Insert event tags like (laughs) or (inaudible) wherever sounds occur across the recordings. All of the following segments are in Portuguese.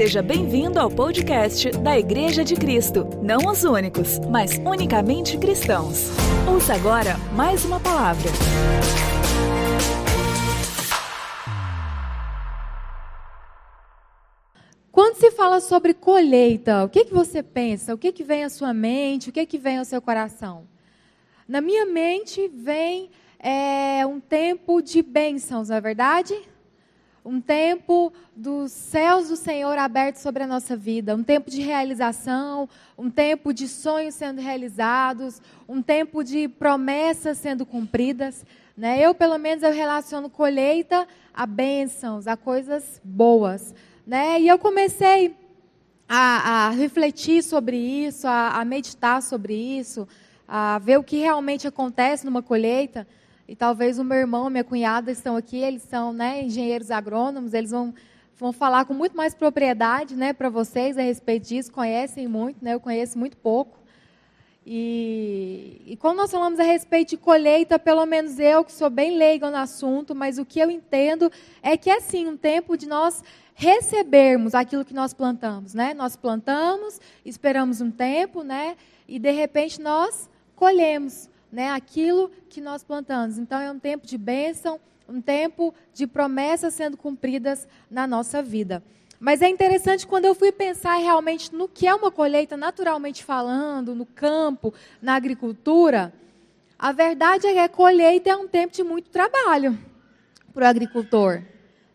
Seja bem-vindo ao podcast da Igreja de Cristo. Não os únicos, mas unicamente cristãos. Ouça agora mais uma palavra. Quando se fala sobre colheita, o que, que você pensa? O que, que vem à sua mente? O que, que vem ao seu coração? Na minha mente vem é, um tempo de bênçãos, não é verdade? Um tempo dos céus do Senhor abertos sobre a nossa vida, um tempo de realização, um tempo de sonhos sendo realizados, um tempo de promessas sendo cumpridas. Né? Eu, pelo menos, eu relaciono colheita a bênçãos, a coisas boas. Né? E eu comecei a, a refletir sobre isso, a, a meditar sobre isso, a ver o que realmente acontece numa colheita. E talvez o meu irmão, minha cunhada estão aqui, eles são né, engenheiros agrônomos, eles vão, vão falar com muito mais propriedade né, para vocês a respeito disso, conhecem muito, né, eu conheço muito pouco. E, e quando nós falamos a respeito de colheita, pelo menos eu, que sou bem leiga no assunto, mas o que eu entendo é que é sim um tempo de nós recebermos aquilo que nós plantamos. Né? Nós plantamos, esperamos um tempo, né? e de repente nós colhemos né, aquilo que nós plantamos. Então é um tempo de bênção, um tempo de promessas sendo cumpridas na nossa vida. Mas é interessante quando eu fui pensar realmente no que é uma colheita, naturalmente falando, no campo, na agricultura. A verdade é que a colheita é um tempo de muito trabalho para o agricultor.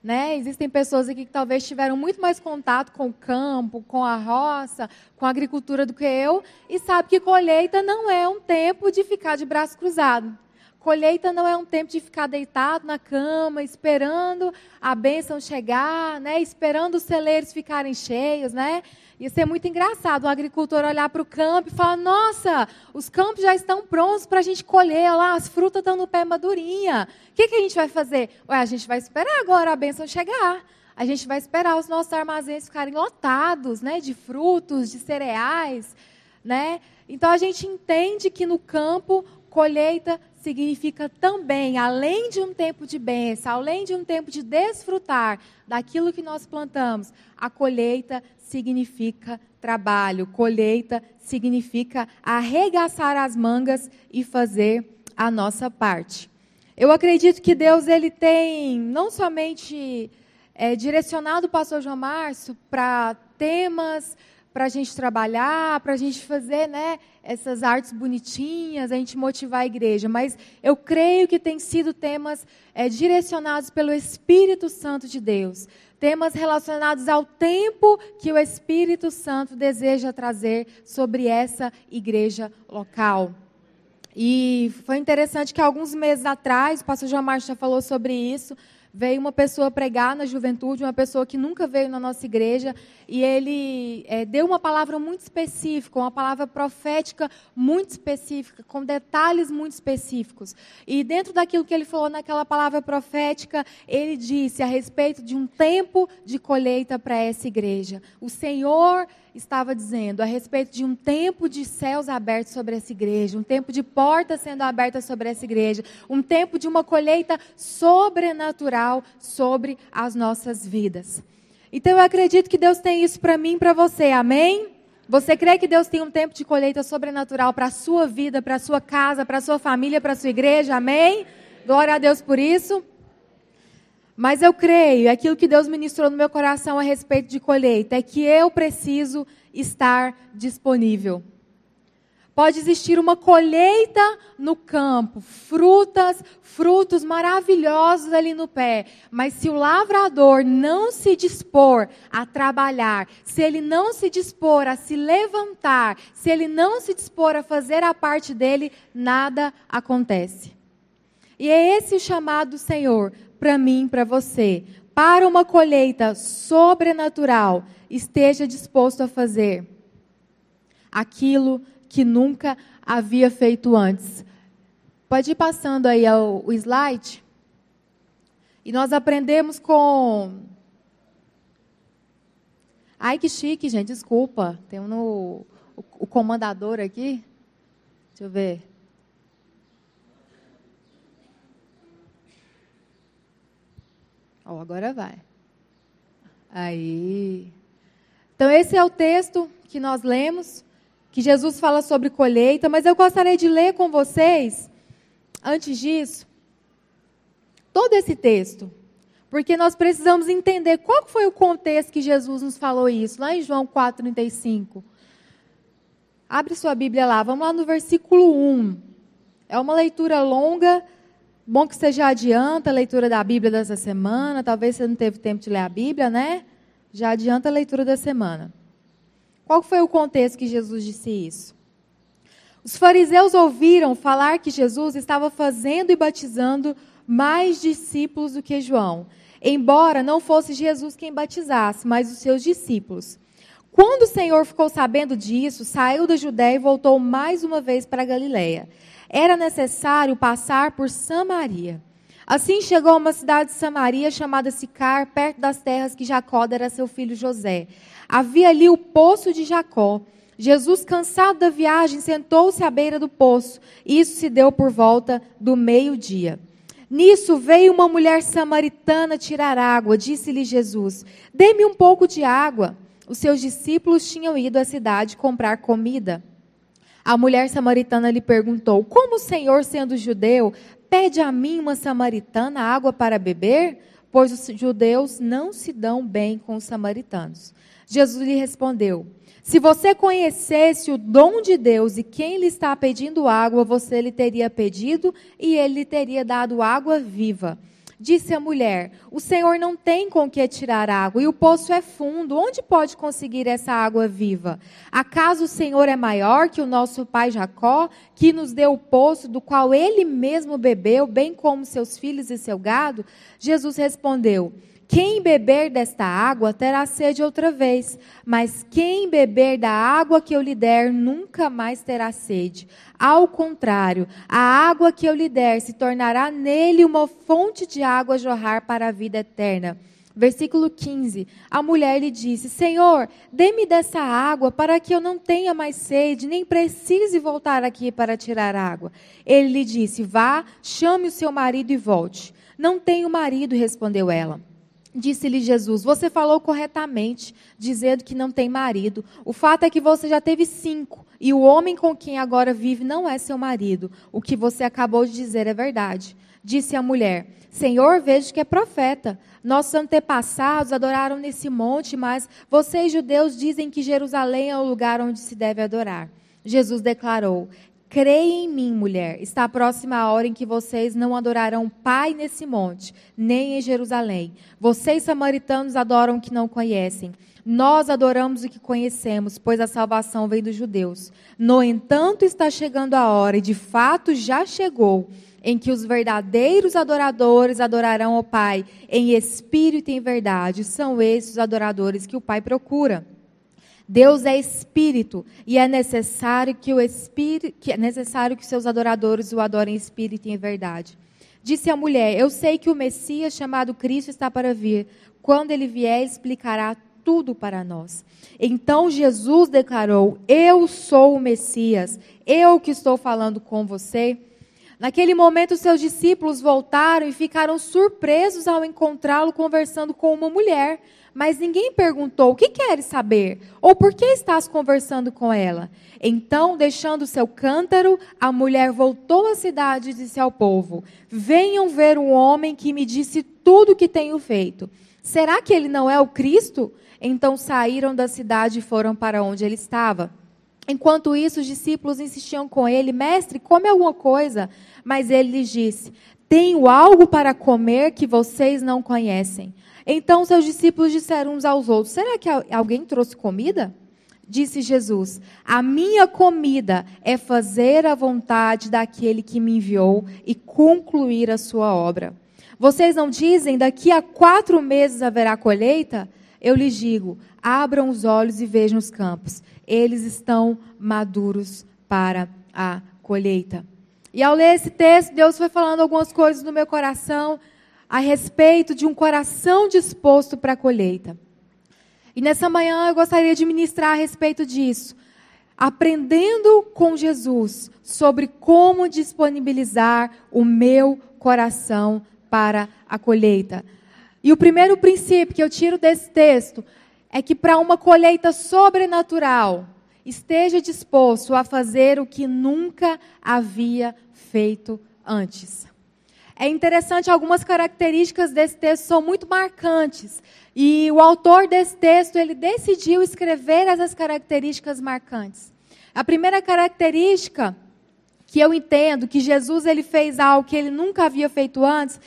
Né? Existem pessoas aqui que talvez tiveram muito mais contato com o campo, com a roça, com a agricultura do que eu, e sabe que colheita não é um tempo de ficar de braço cruzado. Colheita não é um tempo de ficar deitado na cama, esperando a bênção chegar, né? esperando os celeiros ficarem cheios, né? Ia ser muito engraçado um agricultor olhar para o campo e falar: Nossa, os campos já estão prontos para a gente colher lá, as frutas estão no pé madurinha. O que, que a gente vai fazer? Ué, a gente vai esperar agora a bênção chegar. A gente vai esperar os nossos armazéns ficarem lotados né, de frutos, de cereais. Né? Então a gente entende que no campo, colheita significa também, além de um tempo de bênção, além de um tempo de desfrutar daquilo que nós plantamos, a colheita significa trabalho, colheita significa arregaçar as mangas e fazer a nossa parte. Eu acredito que Deus ele tem não somente é, direcionado o pastor João Márcio para temas para a gente trabalhar, para a gente fazer né, essas artes bonitinhas, a gente motivar a igreja. Mas eu creio que tem sido temas é, direcionados pelo Espírito Santo de Deus. Temas relacionados ao tempo que o Espírito Santo deseja trazer sobre essa igreja local. E foi interessante que alguns meses atrás, o pastor João Marcos já falou sobre isso, veio uma pessoa pregar na juventude, uma pessoa que nunca veio na nossa igreja, e ele é, deu uma palavra muito específica, uma palavra profética muito específica, com detalhes muito específicos. E dentro daquilo que ele falou naquela palavra profética, ele disse a respeito de um tempo de colheita para essa igreja. O Senhor estava dizendo a respeito de um tempo de céus abertos sobre essa igreja, um tempo de portas sendo abertas sobre essa igreja, um tempo de uma colheita sobrenatural sobre as nossas vidas. Então eu acredito que Deus tem isso para mim e para você, amém? Você crê que Deus tem um tempo de colheita sobrenatural para a sua vida, para a sua casa, para a sua família, para a sua igreja, amém? Glória a Deus por isso. Mas eu creio, aquilo que Deus ministrou no meu coração a respeito de colheita, é que eu preciso estar disponível. Pode existir uma colheita no campo, frutas, frutos maravilhosos ali no pé, mas se o lavrador não se dispor a trabalhar, se ele não se dispor a se levantar, se ele não se dispor a fazer a parte dele, nada acontece. E é esse o chamado do Senhor para mim, para você, para uma colheita sobrenatural, esteja disposto a fazer aquilo que nunca havia feito antes. Pode ir passando aí o, slide. E nós aprendemos com. Ai, que chique, gente, desculpa. Tem um no, o, o comandador aqui. Deixa eu ver. Oh, agora vai. Aí. Então, esse é o texto que nós lemos, que Jesus fala sobre colheita, mas eu gostaria de ler com vocês, antes disso, todo esse texto. Porque nós precisamos entender qual foi o contexto que Jesus nos falou isso, lá em João 4,35. Abre sua Bíblia lá, vamos lá no versículo 1. É uma leitura longa, bom que você já adianta a leitura da Bíblia dessa semana. Talvez você não teve tempo de ler a Bíblia, né? Já adianta a leitura da semana. Qual foi o contexto que Jesus disse isso? Os fariseus ouviram falar que Jesus estava fazendo e batizando mais discípulos do que João embora não fosse Jesus quem batizasse, mas os seus discípulos. Quando o Senhor ficou sabendo disso, saiu da Judéia e voltou mais uma vez para Galiléia. Era necessário passar por Samaria. Assim chegou a uma cidade de Samaria chamada Sicar, perto das terras que Jacó dera a seu filho José. Havia ali o poço de Jacó. Jesus, cansado da viagem, sentou-se à beira do poço. Isso se deu por volta do meio-dia. Nisso veio uma mulher samaritana tirar água. Disse-lhe Jesus: Dê-me um pouco de água. Os seus discípulos tinham ido à cidade comprar comida. A mulher samaritana lhe perguntou: Como o Senhor, sendo judeu, pede a mim, uma samaritana, água para beber? Pois os judeus não se dão bem com os samaritanos. Jesus lhe respondeu: se você conhecesse o dom de Deus e quem lhe está pedindo água, você lhe teria pedido e ele lhe teria dado água viva. Disse a mulher: O Senhor não tem com que tirar água e o poço é fundo. Onde pode conseguir essa água viva? Acaso o Senhor é maior que o nosso pai Jacó, que nos deu o poço do qual ele mesmo bebeu, bem como seus filhos e seu gado? Jesus respondeu: quem beber desta água terá sede outra vez, mas quem beber da água que eu lhe der nunca mais terá sede. Ao contrário, a água que eu lhe der se tornará nele uma fonte de água jorrar para a vida eterna. Versículo 15. A mulher lhe disse: Senhor, dê-me dessa água para que eu não tenha mais sede, nem precise voltar aqui para tirar água. Ele lhe disse: Vá, chame o seu marido e volte. Não tenho marido, respondeu ela. Disse-lhe Jesus: Você falou corretamente, dizendo que não tem marido. O fato é que você já teve cinco, e o homem com quem agora vive não é seu marido. O que você acabou de dizer é verdade. Disse a mulher: Senhor, vejo que é profeta. Nossos antepassados adoraram nesse monte, mas vocês, judeus, dizem que Jerusalém é o lugar onde se deve adorar. Jesus declarou: Creia em mim, mulher. Está próxima a hora em que vocês não adorarão Pai nesse monte, nem em Jerusalém. Vocês, samaritanos, adoram o que não conhecem. Nós adoramos o que conhecemos, pois a salvação vem dos judeus. No entanto, está chegando a hora, e de fato já chegou, em que os verdadeiros adoradores adorarão o Pai em espírito e em verdade. São esses os adoradores que o Pai procura. Deus é espírito e é necessário que o espírito, que é necessário que seus adoradores o adorem em espírito e em verdade. Disse a mulher: Eu sei que o Messias chamado Cristo está para vir. Quando ele vier, explicará tudo para nós. Então Jesus declarou: Eu sou o Messias, eu que estou falando com você. Naquele momento, seus discípulos voltaram e ficaram surpresos ao encontrá-lo conversando com uma mulher mas ninguém perguntou: O que queres saber? Ou por que estás conversando com ela? Então, deixando seu cântaro, a mulher voltou à cidade e disse ao povo: Venham ver um homem que me disse tudo o que tenho feito. Será que ele não é o Cristo? Então saíram da cidade e foram para onde ele estava. Enquanto isso, os discípulos insistiam com ele: Mestre, come alguma coisa. Mas ele lhes disse: Tenho algo para comer que vocês não conhecem. Então seus discípulos disseram uns aos outros: Será que alguém trouxe comida? Disse Jesus: A minha comida é fazer a vontade daquele que me enviou e concluir a sua obra. Vocês não dizem daqui a quatro meses haverá colheita? Eu lhes digo: abram os olhos e vejam os campos. Eles estão maduros para a colheita. E ao ler esse texto, Deus foi falando algumas coisas no meu coração a respeito de um coração disposto para a colheita. E nessa manhã eu gostaria de ministrar a respeito disso, aprendendo com Jesus sobre como disponibilizar o meu coração para a colheita. E o primeiro princípio que eu tiro desse texto é que para uma colheita sobrenatural, esteja disposto a fazer o que nunca havia feito antes. É interessante, algumas características desse texto são muito marcantes. E o autor desse texto, ele decidiu escrever essas características marcantes. A primeira característica que eu entendo que Jesus ele fez algo que ele nunca havia feito antes,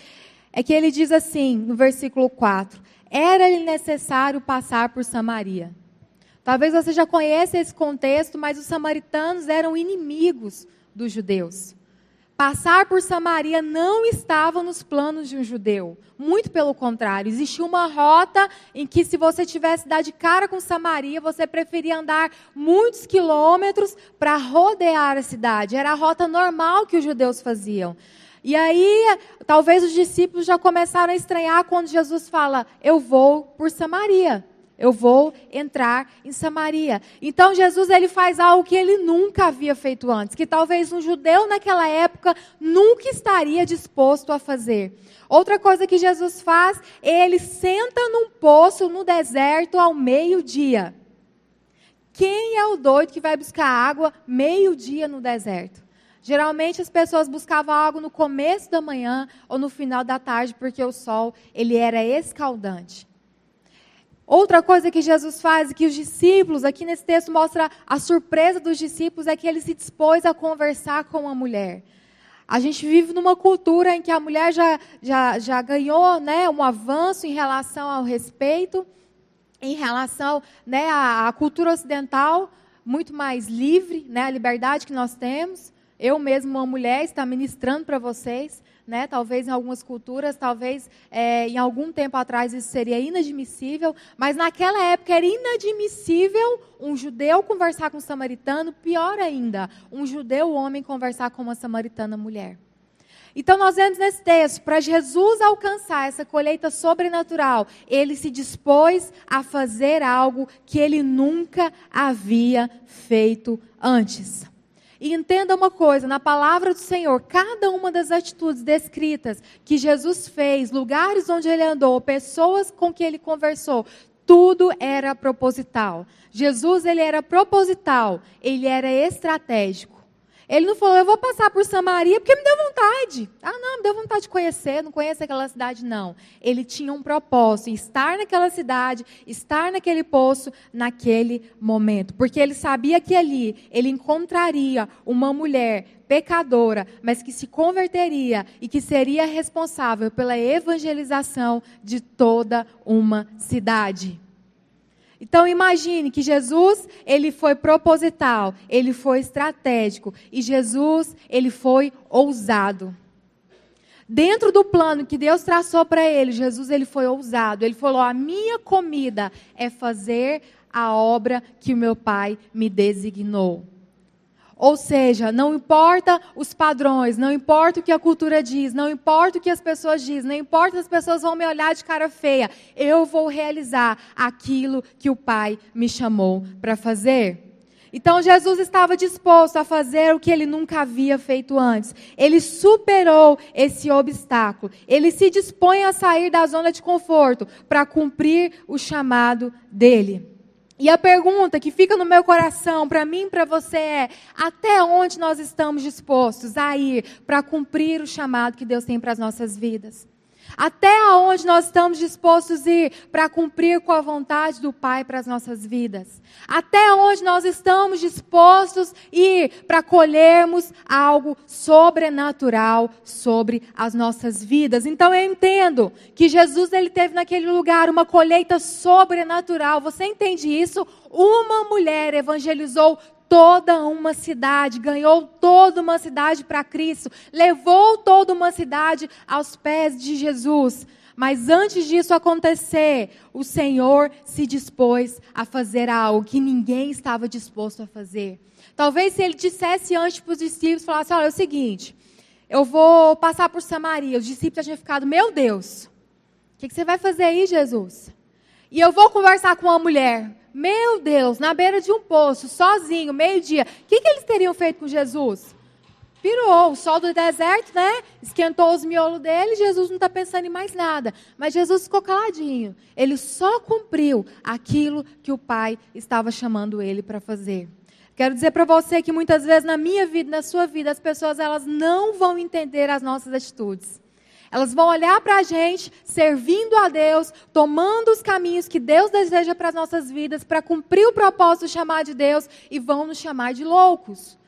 é que ele diz assim, no versículo 4: Era-lhe necessário passar por Samaria. Talvez você já conheça esse contexto, mas os samaritanos eram inimigos dos judeus. Passar por Samaria não estava nos planos de um judeu. Muito pelo contrário, existia uma rota em que, se você tivesse dar de cara com Samaria, você preferia andar muitos quilômetros para rodear a cidade. Era a rota normal que os judeus faziam. E aí, talvez os discípulos já começaram a estranhar quando Jesus fala: Eu vou por Samaria. Eu vou entrar em Samaria. Então Jesus ele faz algo que ele nunca havia feito antes, que talvez um judeu naquela época nunca estaria disposto a fazer. Outra coisa que Jesus faz, ele senta num poço no deserto ao meio-dia. Quem é o doido que vai buscar água meio-dia no deserto? Geralmente as pessoas buscavam água no começo da manhã ou no final da tarde, porque o sol ele era escaldante. Outra coisa que Jesus faz, que os discípulos, aqui nesse texto mostra a surpresa dos discípulos, é que ele se dispôs a conversar com a mulher. A gente vive numa cultura em que a mulher já, já, já ganhou né, um avanço em relação ao respeito, em relação né, à, à cultura ocidental, muito mais livre, né, a liberdade que nós temos. Eu mesmo, uma mulher, está ministrando para vocês né? Talvez em algumas culturas, talvez é, em algum tempo atrás isso seria inadmissível, mas naquela época era inadmissível um judeu conversar com um samaritano, pior ainda, um judeu homem conversar com uma samaritana mulher. Então nós vemos nesse texto, para Jesus alcançar essa colheita sobrenatural, ele se dispôs a fazer algo que ele nunca havia feito antes. E entenda uma coisa: na palavra do Senhor, cada uma das atitudes descritas que Jesus fez, lugares onde ele andou, pessoas com que ele conversou, tudo era proposital. Jesus ele era proposital, ele era estratégico. Ele não falou, eu vou passar por Samaria porque me deu vontade. Ah, não, me deu vontade de conhecer, não conheço aquela cidade, não. Ele tinha um propósito, estar naquela cidade, estar naquele poço, naquele momento. Porque ele sabia que ali ele encontraria uma mulher pecadora, mas que se converteria e que seria responsável pela evangelização de toda uma cidade. Então imagine que Jesus, ele foi proposital, ele foi estratégico e Jesus, ele foi ousado. Dentro do plano que Deus traçou para ele, Jesus ele foi ousado. Ele falou: "A minha comida é fazer a obra que o meu Pai me designou". Ou seja, não importa os padrões, não importa o que a cultura diz, não importa o que as pessoas dizem, não importa se as pessoas vão me olhar de cara feia, eu vou realizar aquilo que o Pai me chamou para fazer. Então Jesus estava disposto a fazer o que ele nunca havia feito antes. Ele superou esse obstáculo. Ele se dispõe a sair da zona de conforto para cumprir o chamado dele. E a pergunta que fica no meu coração, para mim e para você é: até onde nós estamos dispostos a ir para cumprir o chamado que Deus tem para as nossas vidas? Até aonde nós estamos dispostos a ir para cumprir com a vontade do Pai para as nossas vidas? Até onde nós estamos dispostos a ir para colhermos algo sobrenatural sobre as nossas vidas? Então eu entendo que Jesus ele teve naquele lugar uma colheita sobrenatural. Você entende isso? Uma mulher evangelizou toda uma cidade, ganhou toda uma cidade para Cristo, levou toda uma cidade aos pés de Jesus. Mas antes disso acontecer, o Senhor se dispôs a fazer algo que ninguém estava disposto a fazer. Talvez se ele dissesse antes para os discípulos, falasse: olha, é o seguinte, eu vou passar por Samaria. Os discípulos tinham ficado, meu Deus, o que, que você vai fazer aí, Jesus? E eu vou conversar com uma mulher. Meu Deus, na beira de um poço, sozinho, meio-dia. O que, que eles teriam feito com Jesus? pirou. O sol do deserto, né? Esquentou os miolos dele, Jesus não está pensando em mais nada. Mas Jesus ficou caladinho. Ele só cumpriu aquilo que o Pai estava chamando ele para fazer. Quero dizer para você que muitas vezes na minha vida, na sua vida, as pessoas elas não vão entender as nossas atitudes. Elas vão olhar para a gente, servindo a Deus, tomando os caminhos que Deus deseja para as nossas vidas, para cumprir o propósito de chamar de Deus, e vão nos chamar de loucos.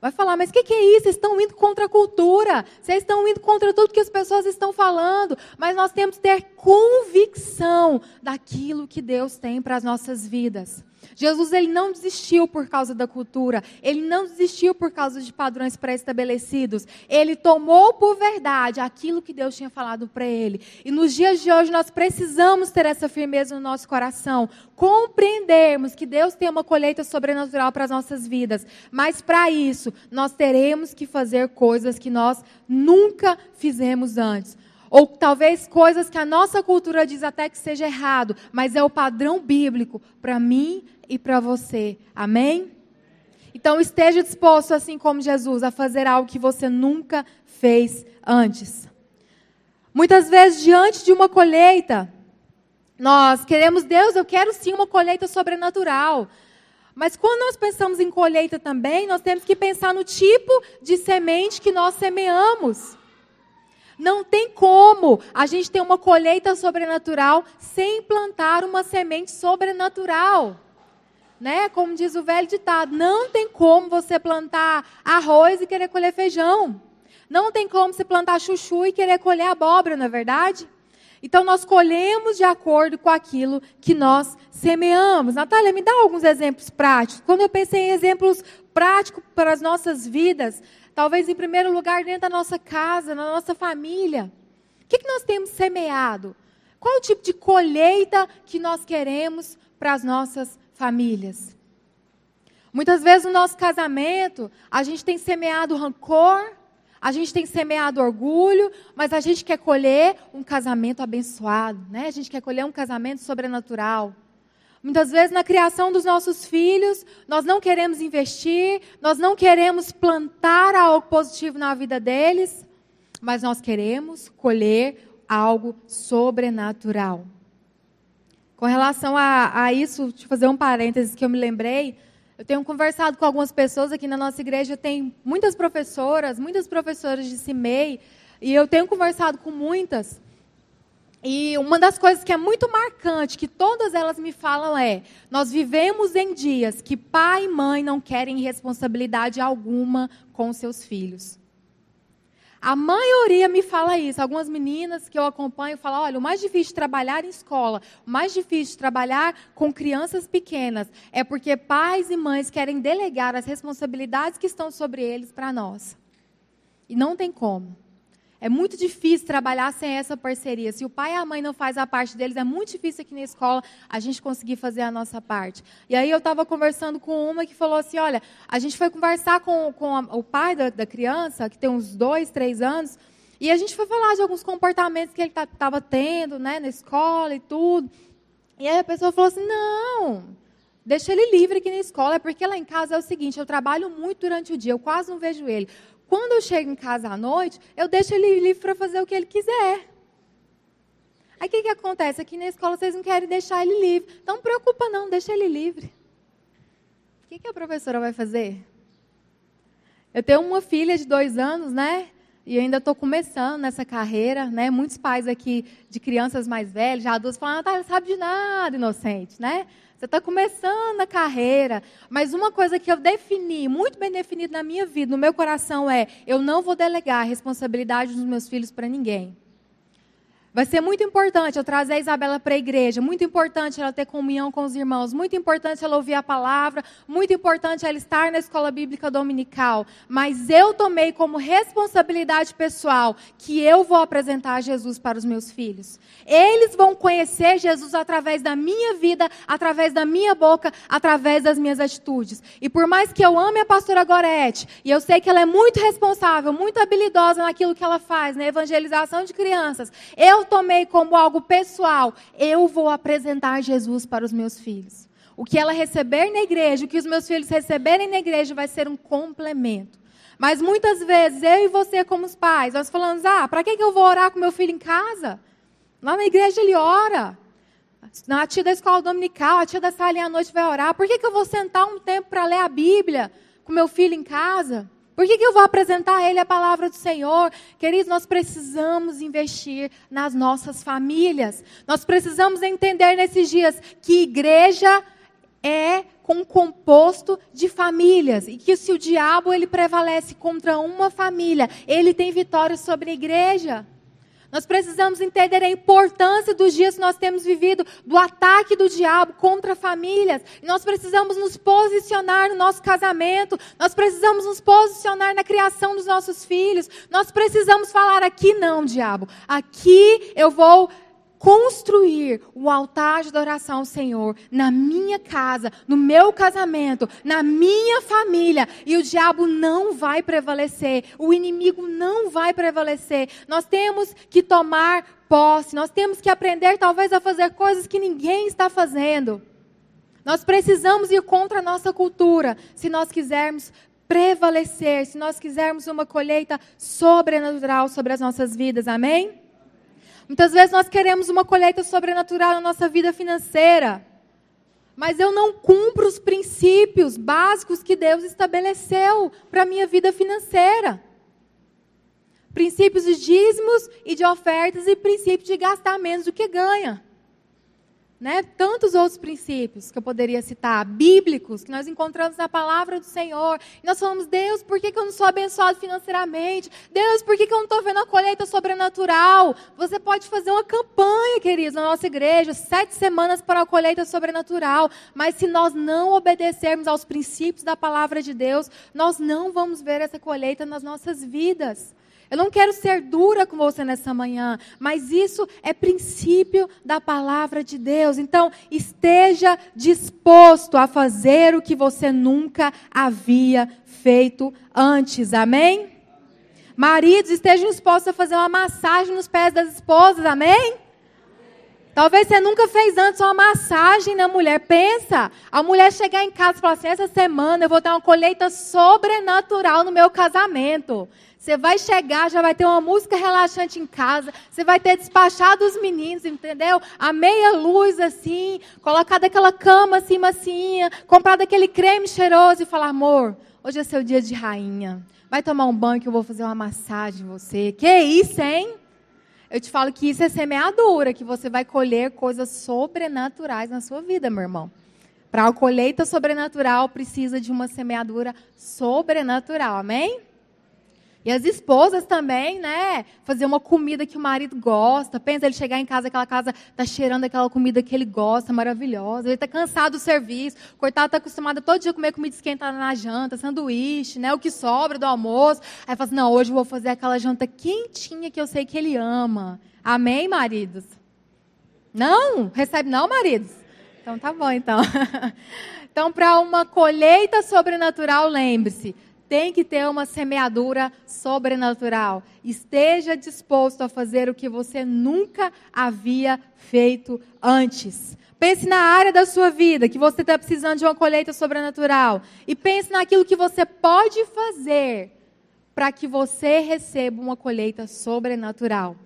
Vai falar, mas o que, que, é isso? Vocês estão indo contra a cultura, vocês estão indo contra tudo que as pessoas estão falando, mas nós temos que ter convicção daquilo que Deus tem para as nossas vidas. Jesus ele não desistiu por causa da cultura, ele não desistiu por causa de padrões pré-estabelecidos. Ele tomou por verdade aquilo que Deus tinha falado para ele. E nos dias de hoje nós precisamos ter essa firmeza no nosso coração, compreendermos que Deus tem uma colheita sobrenatural para as nossas vidas. Mas para isso, nós teremos que fazer coisas que nós nunca fizemos antes. Ou talvez coisas que a nossa cultura diz até que seja errado, mas é o padrão bíblico para mim e para você. Amém? Então esteja disposto, assim como Jesus, a fazer algo que você nunca fez antes. Muitas vezes, diante de uma colheita, nós queremos, Deus, eu quero sim uma colheita sobrenatural. Mas quando nós pensamos em colheita também, nós temos que pensar no tipo de semente que nós semeamos. Não tem como a gente ter uma colheita sobrenatural sem plantar uma semente sobrenatural. Né? Como diz o velho ditado, não tem como você plantar arroz e querer colher feijão. Não tem como você plantar chuchu e querer colher abóbora, não é verdade? Então nós colhemos de acordo com aquilo que nós semeamos. Natália, me dá alguns exemplos práticos. Quando eu pensei em exemplos práticos para as nossas vidas, Talvez em primeiro lugar dentro da nossa casa, na nossa família. O que, que nós temos semeado? Qual o tipo de colheita que nós queremos para as nossas famílias? Muitas vezes no nosso casamento, a gente tem semeado rancor, a gente tem semeado orgulho, mas a gente quer colher um casamento abençoado, né? A gente quer colher um casamento sobrenatural. Muitas vezes, na criação dos nossos filhos, nós não queremos investir, nós não queremos plantar algo positivo na vida deles, mas nós queremos colher algo sobrenatural. Com relação a, a isso, deixa eu fazer um parênteses que eu me lembrei. Eu tenho conversado com algumas pessoas aqui na nossa igreja, tem muitas professoras, muitas professoras de CIMEI, e eu tenho conversado com muitas. E uma das coisas que é muito marcante, que todas elas me falam é: nós vivemos em dias que pai e mãe não querem responsabilidade alguma com seus filhos. A maioria me fala isso. Algumas meninas que eu acompanho falam: olha, o mais difícil de trabalhar em escola, o mais difícil de trabalhar com crianças pequenas, é porque pais e mães querem delegar as responsabilidades que estão sobre eles para nós. E não tem como. É muito difícil trabalhar sem essa parceria. Se o pai e a mãe não fazem a parte deles, é muito difícil aqui na escola a gente conseguir fazer a nossa parte. E aí eu estava conversando com uma que falou assim: olha, a gente foi conversar com, com a, o pai da, da, criança, que tem uns dois, três anos, e a gente foi falar de alguns comportamentos que ele estava tendo né, na escola e tudo. E aí a pessoa falou assim: não. Deixa ele livre aqui na escola, é porque lá em casa é o seguinte: eu trabalho muito durante o dia, eu quase não vejo ele. Quando eu chego em casa à noite, eu deixo ele livre para fazer o que ele quiser. Aí o que, que acontece? Aqui na escola vocês não querem deixar ele livre. Então não preocupa não, deixa ele livre. O que, que a professora vai fazer? Eu tenho uma filha de dois anos, né? E ainda estou começando nessa carreira, né? Muitos pais aqui de crianças mais velhas, já adultos, falam, ah, não sabe de nada, inocente, né? Você está começando a carreira, mas uma coisa que eu defini, muito bem definido na minha vida, no meu coração, é: eu não vou delegar a responsabilidade dos meus filhos para ninguém. Vai ser muito importante eu trazer a Isabela para a igreja, muito importante ela ter comunhão com os irmãos, muito importante ela ouvir a palavra, muito importante ela estar na escola bíblica dominical. Mas eu tomei como responsabilidade pessoal que eu vou apresentar Jesus para os meus filhos. Eles vão conhecer Jesus através da minha vida, através da minha boca, através das minhas atitudes. E por mais que eu ame a pastora Gorete, e eu sei que ela é muito responsável, muito habilidosa naquilo que ela faz, na evangelização de crianças, eu tomei como algo pessoal, eu vou apresentar Jesus para os meus filhos. O que ela receber na igreja, o que os meus filhos receberem na igreja vai ser um complemento. Mas muitas vezes, eu e você, como os pais, nós falamos: ah, para que eu vou orar com meu filho em casa? Lá na igreja ele ora. A tia da escola dominical, a tia da salinha à noite vai orar. Por que, que eu vou sentar um tempo para ler a Bíblia com meu filho em casa? Por que, que eu vou apresentar a ele a palavra do Senhor? Queridos, nós precisamos investir nas nossas famílias. Nós precisamos entender nesses dias que igreja é com composto de famílias e que se o diabo ele prevalece contra uma família, ele tem vitória sobre a igreja. Nós precisamos entender a importância dos dias que nós temos vivido, do ataque do diabo contra famílias. nós precisamos nos posicionar no nosso casamento, nós precisamos nos posicionar na criação dos nossos filhos. Nós precisamos falar aqui não, diabo. Aqui eu vou construir o altar de adoração ao Senhor na minha casa, no meu casamento, na minha família, e o diabo não vai prevalecer, o inimigo não vai prevalecer. Nós temos que tomar posse, nós temos que aprender talvez a fazer coisas que ninguém está fazendo. Nós precisamos ir contra a nossa cultura se nós quisermos prevalecer, se nós quisermos uma colheita sobrenatural sobre as nossas vidas. Amém? Muitas vezes nós queremos uma colheita sobrenatural na nossa vida financeira. Mas eu não cumpro os princípios básicos que Deus estabeleceu para a minha vida financeira. Princípios de dízimos e de ofertas e princípios de gastar menos do que ganha. Né? Tantos outros princípios que eu poderia citar, bíblicos, que nós encontramos na palavra do Senhor. E nós falamos, Deus, por que, que eu não sou abençoado financeiramente? Deus, por que, que eu não estou vendo a colheita sobrenatural? Você pode fazer uma campanha, queridos, na nossa igreja, sete semanas para a colheita sobrenatural. Mas se nós não obedecermos aos princípios da palavra de Deus, nós não vamos ver essa colheita nas nossas vidas. Eu não quero ser dura com você nessa manhã, mas isso é princípio da palavra de Deus. Então, esteja disposto a fazer o que você nunca havia feito antes. Amém? Maridos, estejam dispostos a fazer uma massagem nos pés das esposas. Amém? Talvez você nunca fez antes uma massagem na mulher. Pensa, a mulher chegar em casa e falar assim: essa semana eu vou ter uma colheita sobrenatural no meu casamento. Você vai chegar, já vai ter uma música relaxante em casa, você vai ter despachado os meninos, entendeu? A meia luz assim, colocado aquela cama assim, macinha, comprado aquele creme cheiroso e falar: amor, hoje é seu dia de rainha. Vai tomar um banho que eu vou fazer uma massagem em você. Que isso, hein? Eu te falo que isso é semeadura, que você vai colher coisas sobrenaturais na sua vida, meu irmão. Para a colheita sobrenatural, precisa de uma semeadura sobrenatural, amém? E as esposas também, né? Fazer uma comida que o marido gosta. Pensa ele chegar em casa, aquela casa tá cheirando aquela comida que ele gosta, maravilhosa. Ele tá cansado do serviço. Coitado, tá acostumado todo dia a comer comida esquentada na janta, sanduíche, né? O que sobra do almoço. Aí fala assim: não, hoje eu vou fazer aquela janta quentinha que eu sei que ele ama. Amém, maridos? Não? Recebe não, maridos? Então tá bom, então. (laughs) então, para uma colheita sobrenatural, lembre-se tem que ter uma semeadura sobrenatural. Esteja disposto a fazer o que você nunca havia feito antes. Pense na área da sua vida que você está precisando de uma colheita sobrenatural. E pense naquilo que você pode fazer para que você receba uma colheita sobrenatural.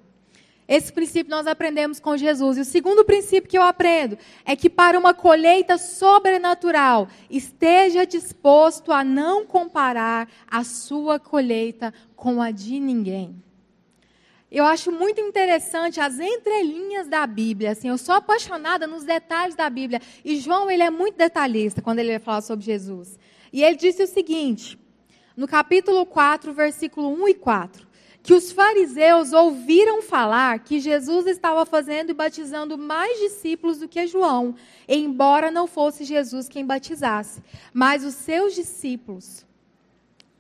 Esse princípio nós aprendemos com Jesus. E o segundo princípio que eu aprendo é que para uma colheita sobrenatural, esteja disposto a não comparar a sua colheita com a de ninguém. Eu acho muito interessante as entrelinhas da Bíblia. Assim, eu sou apaixonada nos detalhes da Bíblia. E João ele é muito detalhista quando ele vai falar sobre Jesus. E ele disse o seguinte, no capítulo 4, versículo 1 e 4 que os fariseus ouviram falar que Jesus estava fazendo e batizando mais discípulos do que João, embora não fosse Jesus quem batizasse. Mas os seus discípulos,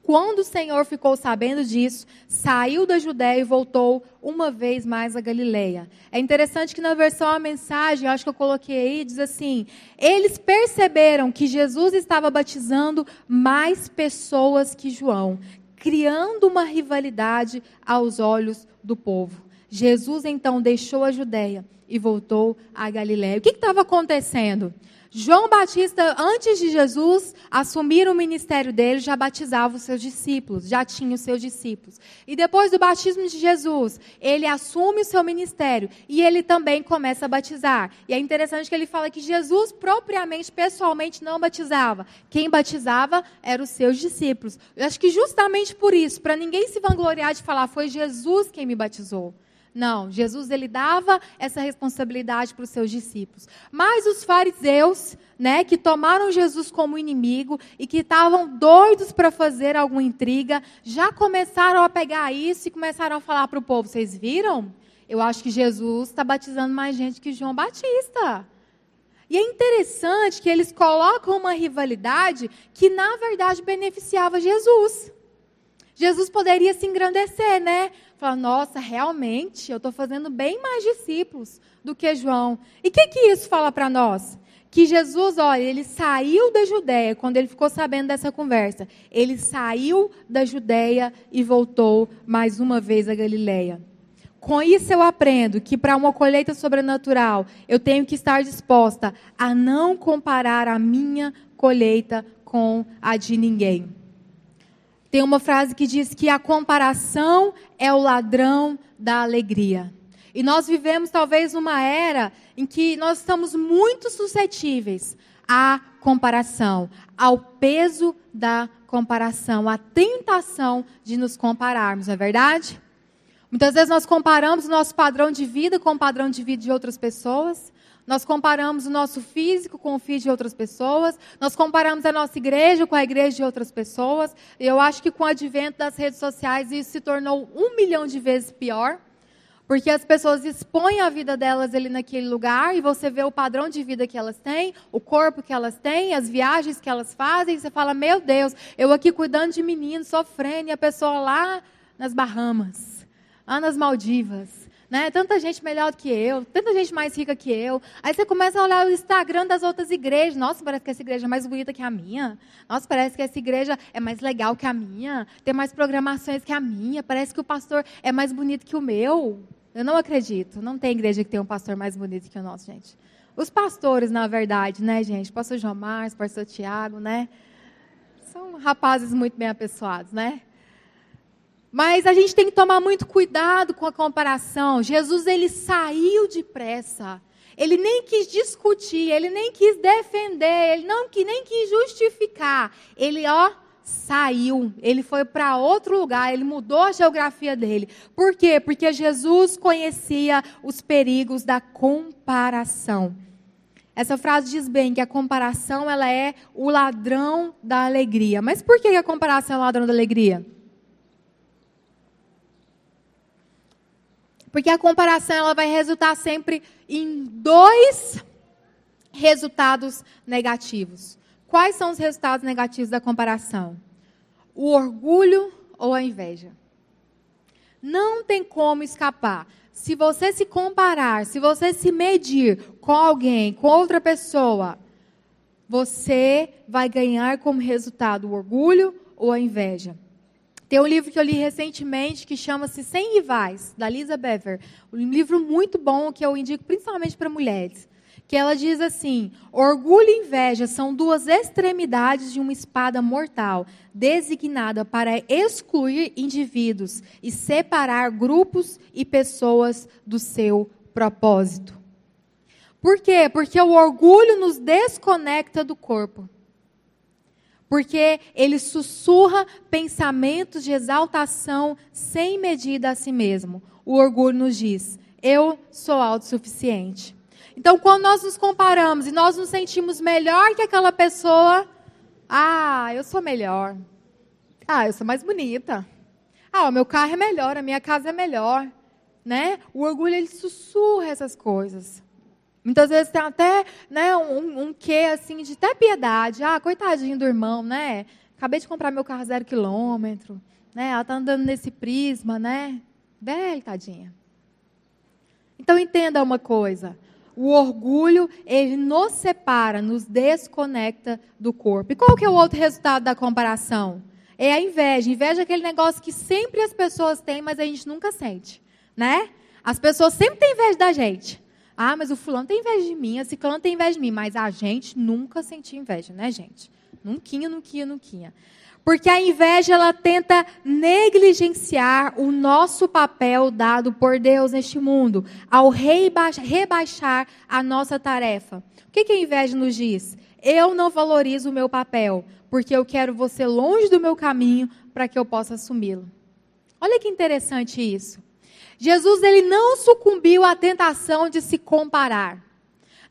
quando o Senhor ficou sabendo disso, saiu da Judéia e voltou uma vez mais a Galileia. É interessante que na versão a mensagem, acho que eu coloquei aí, diz assim: eles perceberam que Jesus estava batizando mais pessoas que João, criando uma rivalidade aos olhos do povo. Jesus então deixou a Judéia e voltou a Galiléia. O que estava acontecendo? João Batista, antes de Jesus assumir o ministério dele, já batizava os seus discípulos, já tinha os seus discípulos. E depois do batismo de Jesus, ele assume o seu ministério e ele também começa a batizar. E é interessante que ele fala que Jesus propriamente, pessoalmente, não batizava. Quem batizava eram os seus discípulos. Eu acho que justamente por isso, para ninguém se vangloriar de falar, foi Jesus quem me batizou. Não, Jesus ele dava essa responsabilidade para os seus discípulos. Mas os fariseus, né, que tomaram Jesus como inimigo e que estavam doidos para fazer alguma intriga, já começaram a pegar isso e começaram a falar para o povo: vocês viram? Eu acho que Jesus está batizando mais gente que João Batista. E é interessante que eles colocam uma rivalidade que, na verdade, beneficiava Jesus. Jesus poderia se engrandecer, né? Falar, nossa, realmente, eu estou fazendo bem mais discípulos do que João. E o que, que isso fala para nós? Que Jesus, olha, ele saiu da Judéia, quando ele ficou sabendo dessa conversa, ele saiu da Judéia e voltou mais uma vez a Galileia. Com isso eu aprendo que para uma colheita sobrenatural, eu tenho que estar disposta a não comparar a minha colheita com a de ninguém. Tem uma frase que diz que a comparação é o ladrão da alegria. E nós vivemos talvez uma era em que nós estamos muito suscetíveis à comparação, ao peso da comparação, à tentação de nos compararmos, não é verdade? Muitas vezes nós comparamos o nosso padrão de vida com o padrão de vida de outras pessoas. Nós comparamos o nosso físico com o físico de outras pessoas, nós comparamos a nossa igreja com a igreja de outras pessoas. Eu acho que com o advento das redes sociais isso se tornou um milhão de vezes pior, porque as pessoas expõem a vida delas ali naquele lugar e você vê o padrão de vida que elas têm, o corpo que elas têm, as viagens que elas fazem, e você fala: Meu Deus, eu aqui cuidando de menino, sofrendo, e a pessoa lá nas Bahamas, lá nas Maldivas né? Tanta gente melhor do que eu, tanta gente mais rica que eu. Aí você começa a olhar o Instagram das outras igrejas. Nossa, parece que essa igreja é mais bonita que a minha. Nossa, parece que essa igreja é mais legal que a minha. Tem mais programações que a minha. Parece que o pastor é mais bonito que o meu. Eu não acredito. Não tem igreja que tenha um pastor mais bonito que o nosso, gente. Os pastores, na verdade, né, gente? Pastor João Marcos, pastor Tiago, né? São rapazes muito bem apessoados, né? Mas a gente tem que tomar muito cuidado com a comparação. Jesus ele saiu depressa. Ele nem quis discutir, ele nem quis defender, ele não que nem quis justificar. Ele ó saiu, ele foi para outro lugar, ele mudou a geografia dele. Por quê? Porque Jesus conhecia os perigos da comparação. Essa frase diz bem que a comparação ela é o ladrão da alegria. Mas por que a comparação é o ladrão da alegria? Porque a comparação ela vai resultar sempre em dois resultados negativos. Quais são os resultados negativos da comparação? O orgulho ou a inveja. Não tem como escapar. Se você se comparar, se você se medir com alguém, com outra pessoa, você vai ganhar como resultado o orgulho ou a inveja. Tem um livro que eu li recentemente que chama-se Sem Rivais, da Lisa Bever. Um livro muito bom que eu indico principalmente para mulheres. Que ela diz assim: orgulho e inveja são duas extremidades de uma espada mortal, designada para excluir indivíduos e separar grupos e pessoas do seu propósito. Por quê? Porque o orgulho nos desconecta do corpo porque ele sussurra pensamentos de exaltação sem medida a si mesmo. O orgulho nos diz: eu sou autossuficiente. Então, quando nós nos comparamos e nós nos sentimos melhor que aquela pessoa, ah, eu sou melhor. Ah, eu sou mais bonita. Ah, o meu carro é melhor, a minha casa é melhor, né? O orgulho ele sussurra essas coisas. Muitas vezes tem até né, um, um quê assim de até piedade. Ah, coitadinho do irmão, né? Acabei de comprar meu carro zero quilômetro, né? Ela está andando nesse prisma, né? Bem, tadinha. Então entenda uma coisa. O orgulho, ele nos separa, nos desconecta do corpo. E qual que é o outro resultado da comparação? É a inveja. Inveja é aquele negócio que sempre as pessoas têm, mas a gente nunca sente, né? As pessoas sempre têm inveja da gente. Ah, mas o fulano tem inveja de mim, a ciclano tem inveja de mim, mas a gente nunca sentiu inveja, né, gente? Nunca, nunca, nunca. Porque a inveja ela tenta negligenciar o nosso papel dado por Deus neste mundo, ao rebaixar a nossa tarefa. O que, que a inveja nos diz? Eu não valorizo o meu papel, porque eu quero você longe do meu caminho para que eu possa assumi-lo. Olha que interessante isso. Jesus ele não sucumbiu à tentação de se comparar.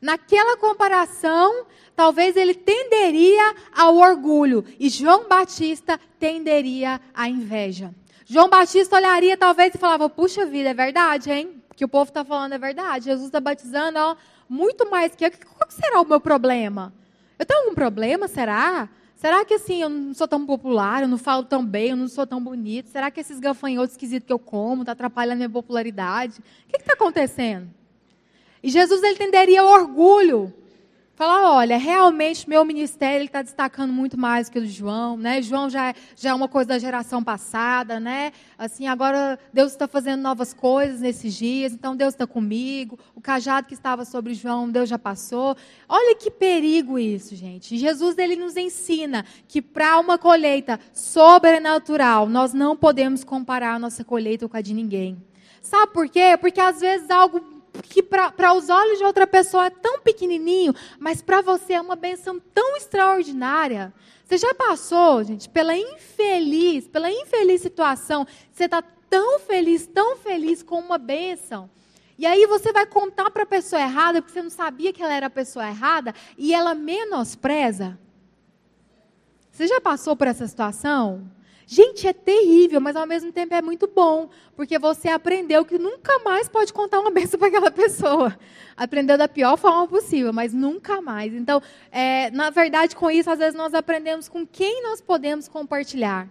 Naquela comparação, talvez ele tenderia ao orgulho e João Batista tenderia à inveja. João Batista olharia talvez e falava: Puxa vida, é verdade, hein? Que o povo está falando é verdade. Jesus está batizando ó, muito mais que eu. Qual será o meu problema? Eu tenho algum problema, será? Será que assim, eu não sou tão popular, eu não falo tão bem, eu não sou tão bonito? Será que esses gafanhotos esquisitos que eu como está atrapalhando a minha popularidade? O que está acontecendo? E Jesus ele tenderia orgulho falar, olha, realmente meu ministério está destacando muito mais que o de João, né? João já, é, já é uma coisa da geração passada, né? Assim, agora Deus está fazendo novas coisas nesses dias, então Deus está comigo. O cajado que estava sobre João, Deus já passou. Olha que perigo isso, gente. Jesus ele nos ensina que para uma colheita sobrenatural, nós não podemos comparar a nossa colheita com a de ninguém. Sabe por quê? Porque às vezes algo que para os olhos de outra pessoa é tão pequenininho, mas para você é uma benção tão extraordinária. Você já passou, gente, pela infeliz, pela infeliz situação, você está tão feliz, tão feliz com uma benção. E aí você vai contar para a pessoa errada, porque você não sabia que ela era a pessoa errada, e ela menospreza. Você já passou por essa situação? Gente, é terrível, mas ao mesmo tempo é muito bom, porque você aprendeu que nunca mais pode contar uma (laughs) benção para aquela pessoa. Aprendeu da pior forma possível, mas nunca mais. Então, é, na verdade, com isso, às vezes nós aprendemos com quem nós podemos compartilhar.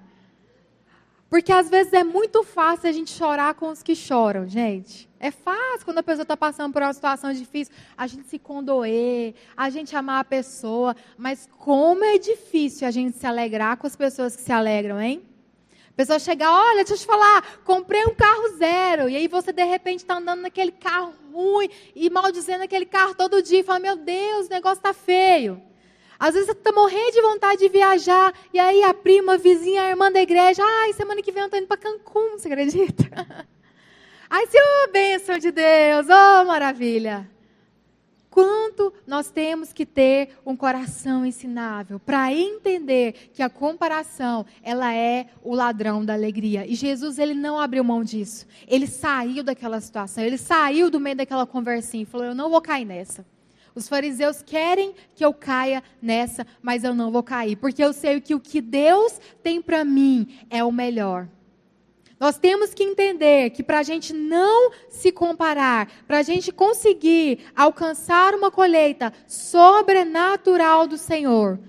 Porque às vezes é muito fácil a gente chorar com os que choram, gente. É fácil quando a pessoa está passando por uma situação difícil, a gente se condoer, a gente amar a pessoa. Mas como é difícil a gente se alegrar com as pessoas que se alegram, hein? A pessoa chega, olha, deixa eu te falar, comprei um carro zero. E aí você, de repente, está andando naquele carro ruim e maldizendo aquele carro todo dia e fala, meu Deus, o negócio está feio. Às vezes você está morrendo de vontade de viajar, e aí a prima, a vizinha, a irmã da igreja, ai, semana que vem eu estou indo para Cancún, você acredita? (laughs) Ai, oh, bênção de Deus, oh, maravilha quanto nós temos que ter um coração ensinável para entender que a comparação ela é o ladrão da alegria. E Jesus ele não abriu mão disso. Ele saiu daquela situação, ele saiu do meio daquela conversinha e falou: "Eu não vou cair nessa". Os fariseus querem que eu caia nessa, mas eu não vou cair, porque eu sei que o que Deus tem para mim é o melhor. Nós temos que entender que para a gente não se comparar, para a gente conseguir alcançar uma colheita sobrenatural do Senhor,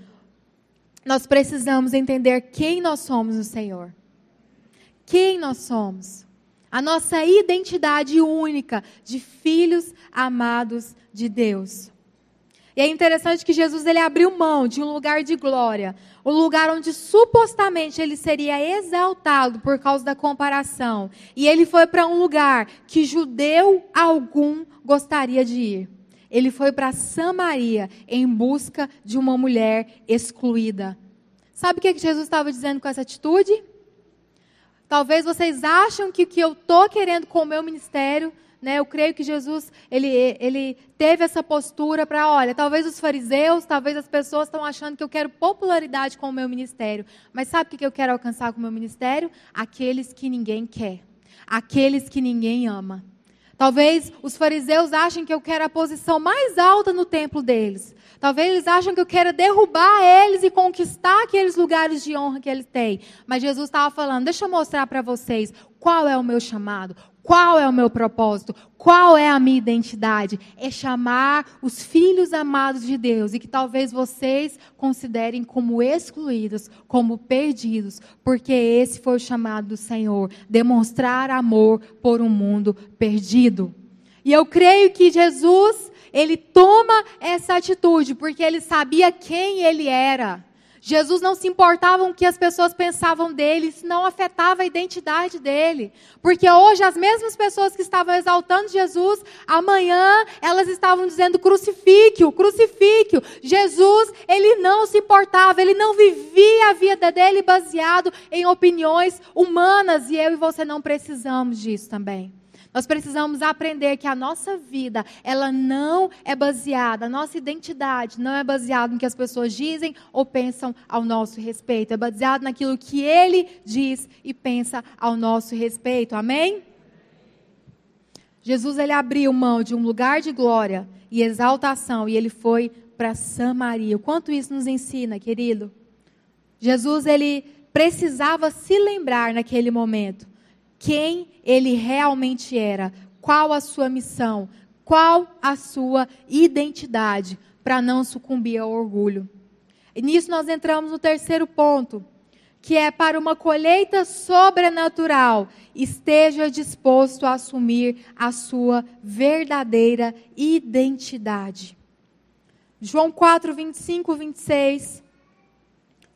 nós precisamos entender quem nós somos no Senhor. Quem nós somos. A nossa identidade única de filhos amados de Deus. E é interessante que Jesus ele abriu mão de um lugar de glória, um lugar onde supostamente ele seria exaltado por causa da comparação. E ele foi para um lugar que judeu algum gostaria de ir. Ele foi para Samaria em busca de uma mulher excluída. Sabe o que Jesus estava dizendo com essa atitude? Talvez vocês acham que o que eu estou querendo com o meu ministério né, eu creio que Jesus ele, ele teve essa postura para, olha, talvez os fariseus, talvez as pessoas estão achando que eu quero popularidade com o meu ministério. Mas sabe o que eu quero alcançar com o meu ministério? Aqueles que ninguém quer, aqueles que ninguém ama. Talvez os fariseus achem que eu quero a posição mais alta no templo deles. Talvez eles acham que eu quero derrubar eles e conquistar aqueles lugares de honra que eles têm. Mas Jesus estava falando: deixa eu mostrar para vocês qual é o meu chamado, qual é o meu propósito? Qual é a minha identidade? É chamar os filhos amados de Deus e que talvez vocês considerem como excluídos, como perdidos, porque esse foi o chamado do Senhor demonstrar amor por um mundo perdido. E eu creio que Jesus, ele toma essa atitude porque ele sabia quem ele era. Jesus não se importava com o que as pessoas pensavam dele, isso não afetava a identidade dele. Porque hoje as mesmas pessoas que estavam exaltando Jesus, amanhã elas estavam dizendo crucifique-o, crucifique-o. Jesus, ele não se importava, ele não vivia a vida dele baseado em opiniões humanas e eu e você não precisamos disso também. Nós precisamos aprender que a nossa vida, ela não é baseada, a nossa identidade não é baseada no que as pessoas dizem ou pensam ao nosso respeito. É baseado naquilo que Ele diz e pensa ao nosso respeito. Amém? Jesus, ele abriu mão de um lugar de glória e exaltação e ele foi para Samaria. O quanto isso nos ensina, querido? Jesus, ele precisava se lembrar naquele momento quem ele realmente era, qual a sua missão, qual a sua identidade, para não sucumbir ao orgulho. E nisso nós entramos no terceiro ponto, que é para uma colheita sobrenatural, esteja disposto a assumir a sua verdadeira identidade. João 4, 25, 26.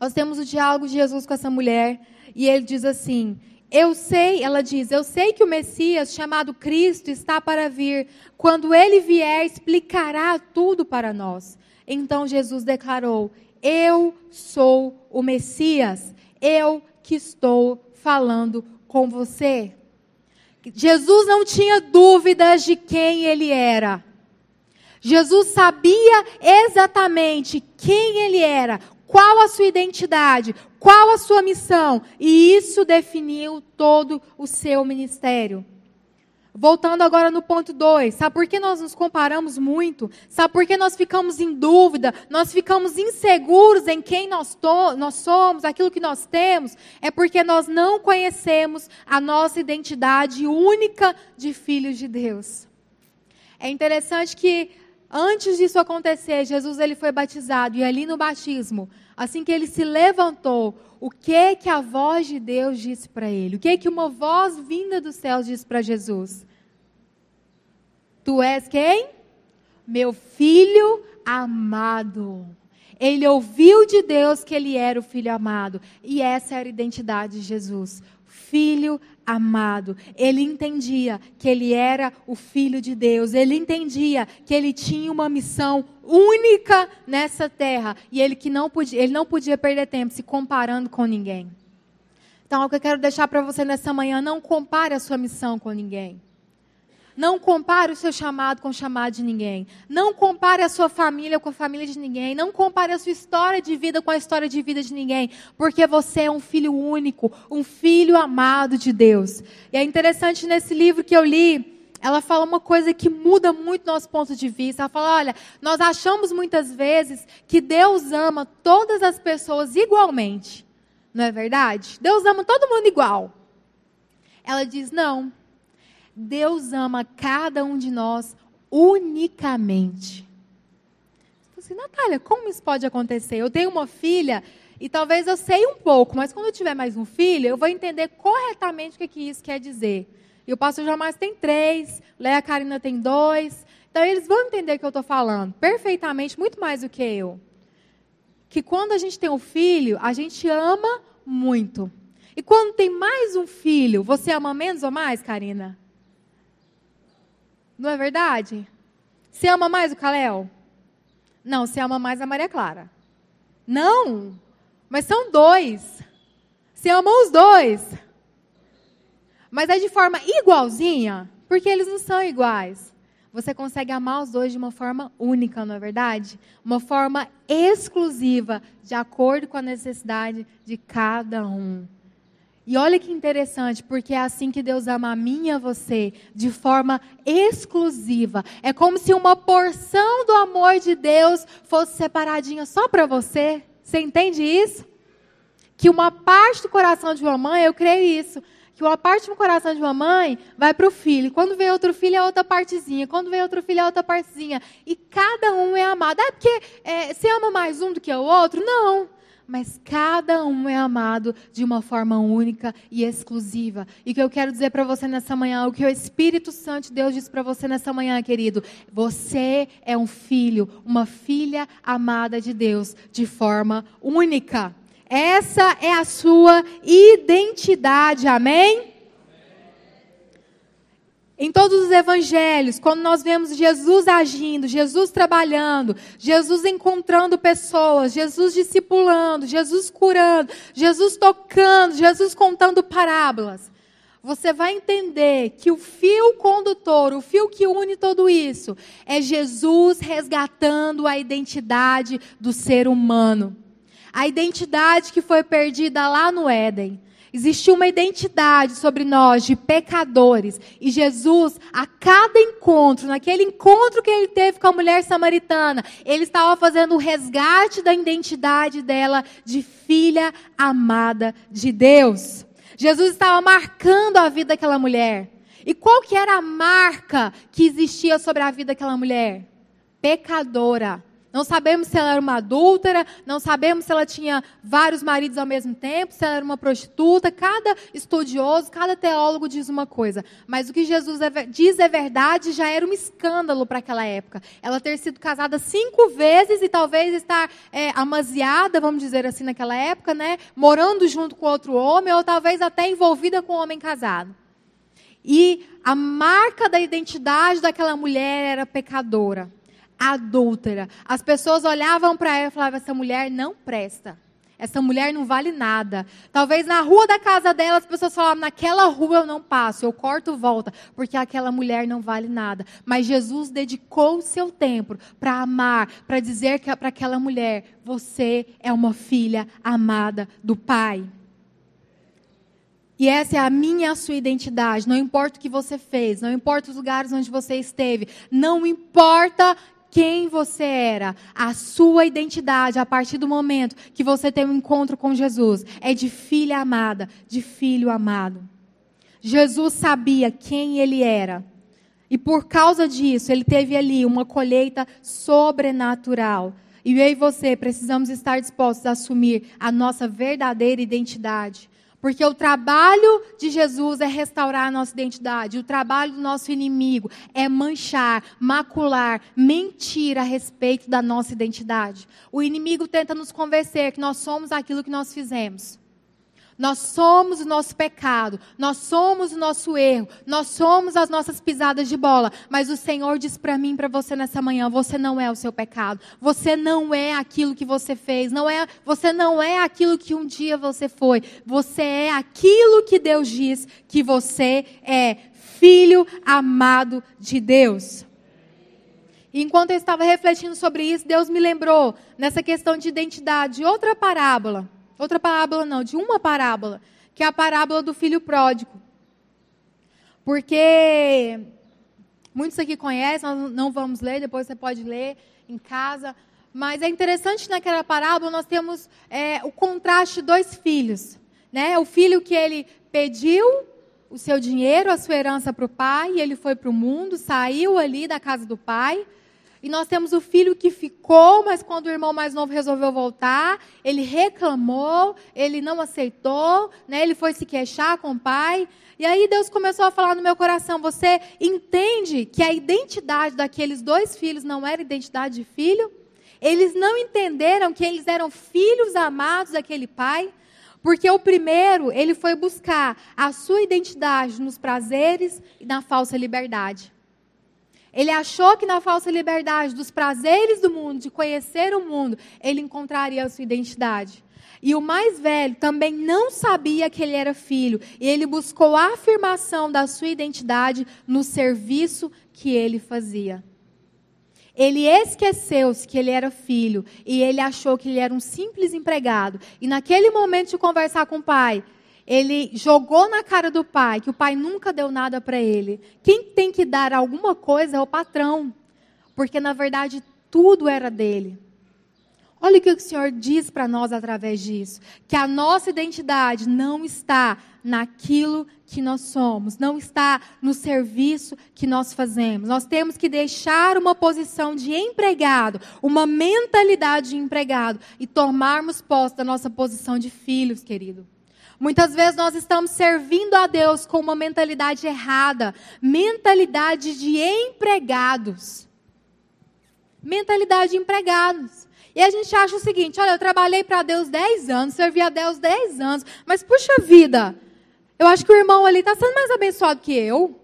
Nós temos o diálogo de Jesus com essa mulher, e ele diz assim: eu sei, ela diz, eu sei que o Messias, chamado Cristo, está para vir. Quando ele vier, explicará tudo para nós. Então Jesus declarou: Eu sou o Messias, eu que estou falando com você. Jesus não tinha dúvidas de quem ele era. Jesus sabia exatamente quem ele era, qual a sua identidade, qual a sua missão, e isso definiu todo o seu ministério. Voltando agora no ponto 2, sabe por que nós nos comparamos muito? Sabe por que nós ficamos em dúvida? Nós ficamos inseguros em quem nós, nós somos, aquilo que nós temos? É porque nós não conhecemos a nossa identidade única de filhos de Deus. É interessante que Antes disso acontecer, Jesus ele foi batizado e ali no batismo, assim que ele se levantou, o que que a voz de Deus disse para ele? O que que uma voz vinda dos céus disse para Jesus? Tu és quem? Meu filho amado. Ele ouviu de Deus que ele era o filho amado. E essa era a identidade de Jesus. Filho amado. Ele entendia que ele era o filho de Deus. Ele entendia que ele tinha uma missão única nessa terra e ele que não podia, ele não podia perder tempo se comparando com ninguém. Então, o que eu quero deixar para você nessa manhã, não compare a sua missão com ninguém. Não compare o seu chamado com o chamado de ninguém. Não compare a sua família com a família de ninguém. Não compare a sua história de vida com a história de vida de ninguém. Porque você é um filho único, um filho amado de Deus. E é interessante nesse livro que eu li, ela fala uma coisa que muda muito nosso ponto de vista. Ela fala: olha, nós achamos muitas vezes que Deus ama todas as pessoas igualmente. Não é verdade? Deus ama todo mundo igual. Ela diz: não. Deus ama cada um de nós unicamente. Assim, Natália, como isso pode acontecer? Eu tenho uma filha e talvez eu sei um pouco, mas quando eu tiver mais um filho, eu vou entender corretamente o que, que isso quer dizer. E o pastor Jamais tem três, Léa Karina tem dois. Então eles vão entender o que eu estou falando perfeitamente, muito mais do que eu. Que quando a gente tem um filho, a gente ama muito. E quando tem mais um filho, você ama menos ou mais, Karina? Não é verdade? Você ama mais o Caléu? Não, você ama mais a Maria Clara. Não, mas são dois. Você ama os dois. Mas é de forma igualzinha, porque eles não são iguais. Você consegue amar os dois de uma forma única, não é verdade? Uma forma exclusiva, de acordo com a necessidade de cada um. E olha que interessante, porque é assim que Deus ama a mim e a você, de forma exclusiva. É como se uma porção do amor de Deus fosse separadinha só para você. Você entende isso? Que uma parte do coração de uma mãe, eu creio isso, que uma parte do coração de uma mãe vai para o filho. Quando vem outro filho, é outra partezinha. Quando vem outro filho, é outra partezinha. E cada um é amado. É porque é, você ama mais um do que o outro? Não. Mas cada um é amado de uma forma única e exclusiva. E o que eu quero dizer para você nessa manhã, o que o Espírito Santo de Deus diz para você nessa manhã, querido, você é um filho, uma filha amada de Deus de forma única. Essa é a sua identidade, amém? Em todos os evangelhos, quando nós vemos Jesus agindo, Jesus trabalhando, Jesus encontrando pessoas, Jesus discipulando, Jesus curando, Jesus tocando, Jesus contando parábolas, você vai entender que o fio condutor, o fio que une tudo isso, é Jesus resgatando a identidade do ser humano. A identidade que foi perdida lá no Éden. Existia uma identidade sobre nós de pecadores. E Jesus, a cada encontro, naquele encontro que ele teve com a mulher samaritana, ele estava fazendo o resgate da identidade dela de filha amada de Deus. Jesus estava marcando a vida daquela mulher. E qual que era a marca que existia sobre a vida daquela mulher? Pecadora. Não sabemos se ela era uma adúltera, não sabemos se ela tinha vários maridos ao mesmo tempo, se ela era uma prostituta. Cada estudioso, cada teólogo diz uma coisa. Mas o que Jesus é diz é verdade, já era um escândalo para aquela época. Ela ter sido casada cinco vezes e talvez estar é, amaziada, vamos dizer assim, naquela época, né? Morando junto com outro homem, ou talvez até envolvida com um homem casado. E a marca da identidade daquela mulher era pecadora adúltera. As pessoas olhavam para ela e falavam: essa mulher não presta. Essa mulher não vale nada. Talvez na rua da casa dela as pessoas falavam: naquela rua eu não passo, eu corto volta, porque aquela mulher não vale nada. Mas Jesus dedicou o seu tempo para amar, para dizer para aquela mulher: você é uma filha amada do Pai. E essa é a minha a sua identidade. Não importa o que você fez, não importa os lugares onde você esteve, não importa quem você era, a sua identidade a partir do momento que você tem um encontro com Jesus é de filha amada, de filho amado. Jesus sabia quem ele era. E por causa disso, ele teve ali uma colheita sobrenatural. E eu e você precisamos estar dispostos a assumir a nossa verdadeira identidade. Porque o trabalho de Jesus é restaurar a nossa identidade. O trabalho do nosso inimigo é manchar, macular, mentir a respeito da nossa identidade. O inimigo tenta nos convencer que nós somos aquilo que nós fizemos. Nós somos o nosso pecado, nós somos o nosso erro, nós somos as nossas pisadas de bola. Mas o Senhor diz para mim, para você nessa manhã: você não é o seu pecado, você não é aquilo que você fez, não é, você não é aquilo que um dia você foi, você é aquilo que Deus diz que você é, filho amado de Deus. Enquanto eu estava refletindo sobre isso, Deus me lembrou nessa questão de identidade, outra parábola Outra parábola não, de uma parábola, que é a parábola do filho pródigo. Porque muitos aqui conhecem, nós não vamos ler, depois você pode ler em casa. Mas é interessante naquela parábola nós temos é, o contraste de dois filhos. Né? O filho que ele pediu o seu dinheiro, a sua herança para o pai, e ele foi para o mundo, saiu ali da casa do pai. E nós temos o filho que ficou, mas quando o irmão mais novo resolveu voltar, ele reclamou, ele não aceitou, né? ele foi se queixar com o pai. E aí Deus começou a falar no meu coração: você entende que a identidade daqueles dois filhos não era identidade de filho? Eles não entenderam que eles eram filhos amados daquele pai? Porque o primeiro, ele foi buscar a sua identidade nos prazeres e na falsa liberdade. Ele achou que na falsa liberdade dos prazeres do mundo, de conhecer o mundo, ele encontraria a sua identidade. E o mais velho também não sabia que ele era filho, e ele buscou a afirmação da sua identidade no serviço que ele fazia. Ele esqueceu-se que ele era filho e ele achou que ele era um simples empregado. E naquele momento de conversar com o pai, ele jogou na cara do pai que o pai nunca deu nada para ele. Quem tem que dar alguma coisa é o patrão, porque na verdade tudo era dele. Olha o que o Senhor diz para nós através disso: que a nossa identidade não está naquilo que nós somos, não está no serviço que nós fazemos. Nós temos que deixar uma posição de empregado, uma mentalidade de empregado e tomarmos posse da nossa posição de filhos, querido. Muitas vezes nós estamos servindo a Deus com uma mentalidade errada, mentalidade de empregados. Mentalidade de empregados. E a gente acha o seguinte: olha, eu trabalhei para Deus 10 anos, servi a Deus 10 anos, mas puxa vida, eu acho que o irmão ali está sendo mais abençoado que eu.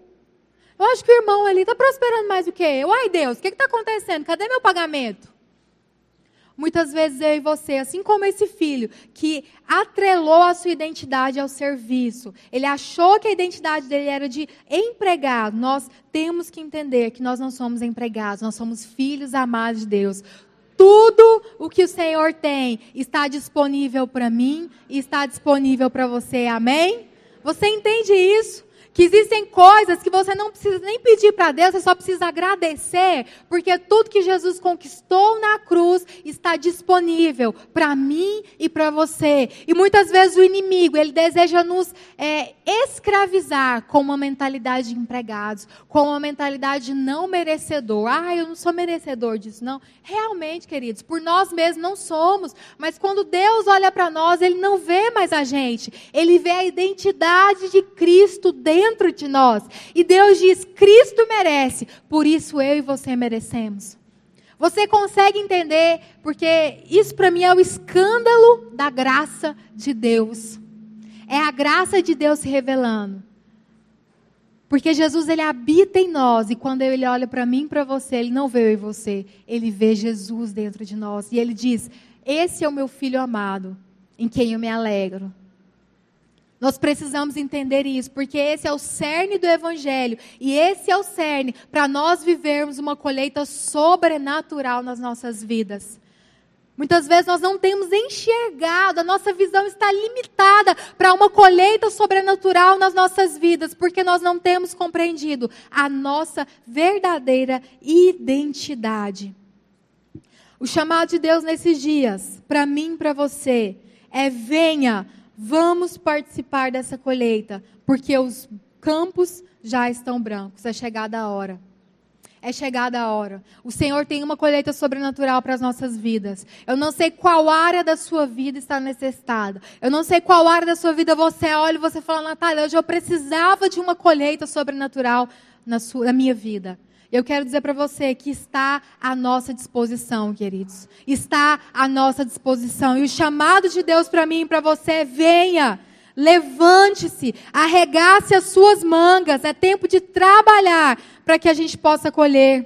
Eu acho que o irmão ali está prosperando mais do que eu. Ai, Deus, o que está acontecendo? Cadê meu pagamento? Muitas vezes eu e você, assim como esse filho, que atrelou a sua identidade ao serviço, ele achou que a identidade dele era de empregado. Nós temos que entender que nós não somos empregados, nós somos filhos amados de Deus. Tudo o que o Senhor tem está disponível para mim e está disponível para você. Amém? Você entende isso? Que existem coisas que você não precisa nem pedir para Deus, você só precisa agradecer, porque tudo que Jesus conquistou na cruz está disponível para mim e para você. E muitas vezes o inimigo, ele deseja nos é, escravizar com uma mentalidade de empregados, com uma mentalidade de não merecedor. Ah, eu não sou merecedor disso, não. Realmente, queridos, por nós mesmos não somos, mas quando Deus olha para nós, ele não vê mais a gente, ele vê a identidade de Cristo dentro dentro de nós. E Deus diz: Cristo merece, por isso eu e você merecemos. Você consegue entender? Porque isso para mim é o escândalo da graça de Deus. É a graça de Deus se revelando. Porque Jesus ele habita em nós e quando ele olha para mim para você, ele não vê eu e você, ele vê Jesus dentro de nós e ele diz: "Esse é o meu filho amado, em quem eu me alegro". Nós precisamos entender isso, porque esse é o cerne do Evangelho. E esse é o cerne para nós vivermos uma colheita sobrenatural nas nossas vidas. Muitas vezes nós não temos enxergado, a nossa visão está limitada para uma colheita sobrenatural nas nossas vidas, porque nós não temos compreendido a nossa verdadeira identidade. O chamado de Deus nesses dias, para mim e para você, é venha Vamos participar dessa colheita, porque os campos já estão brancos. É chegada a hora. É chegada a hora. O Senhor tem uma colheita sobrenatural para as nossas vidas. Eu não sei qual área da sua vida está necessitada. Eu não sei qual área da sua vida você olha e você fala, Natália, hoje eu precisava de uma colheita sobrenatural na, sua, na minha vida. Eu quero dizer para você que está à nossa disposição, queridos. Está à nossa disposição. E o chamado de Deus para mim e para você é: venha, levante-se, arregace as suas mangas. É tempo de trabalhar para que a gente possa colher.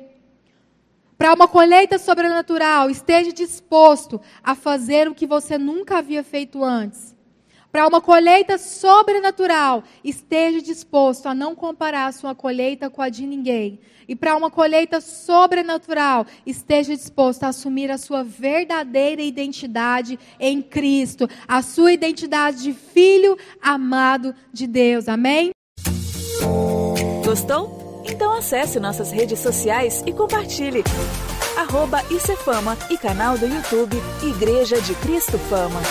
Para uma colheita sobrenatural, esteja disposto a fazer o que você nunca havia feito antes. Para uma colheita sobrenatural, esteja disposto a não comparar a sua colheita com a de ninguém. E para uma colheita sobrenatural, esteja disposto a assumir a sua verdadeira identidade em Cristo, a sua identidade de filho amado de Deus. Amém? Gostou? Então acesse nossas redes sociais e compartilhe. Arroba Fama e canal do YouTube Igreja de Cristo Fama.